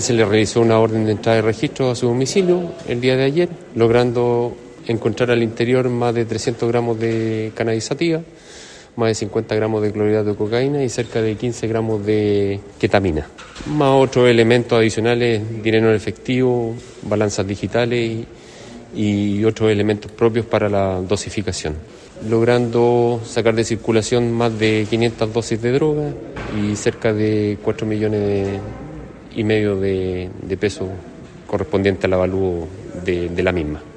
Se le realizó una orden de entrada de registro a su domicilio el día de ayer, logrando encontrar al interior más de 300 gramos de cannabisativa, más de 50 gramos de clorhidrato de cocaína y cerca de 15 gramos de ketamina. Más otros elementos adicionales, dinero en efectivo, balanzas digitales y, y otros elementos propios para la dosificación logrando sacar de circulación más de 500 dosis de droga y cerca de 4 millones de, y medio de, de pesos correspondiente al avalúo de, de la misma.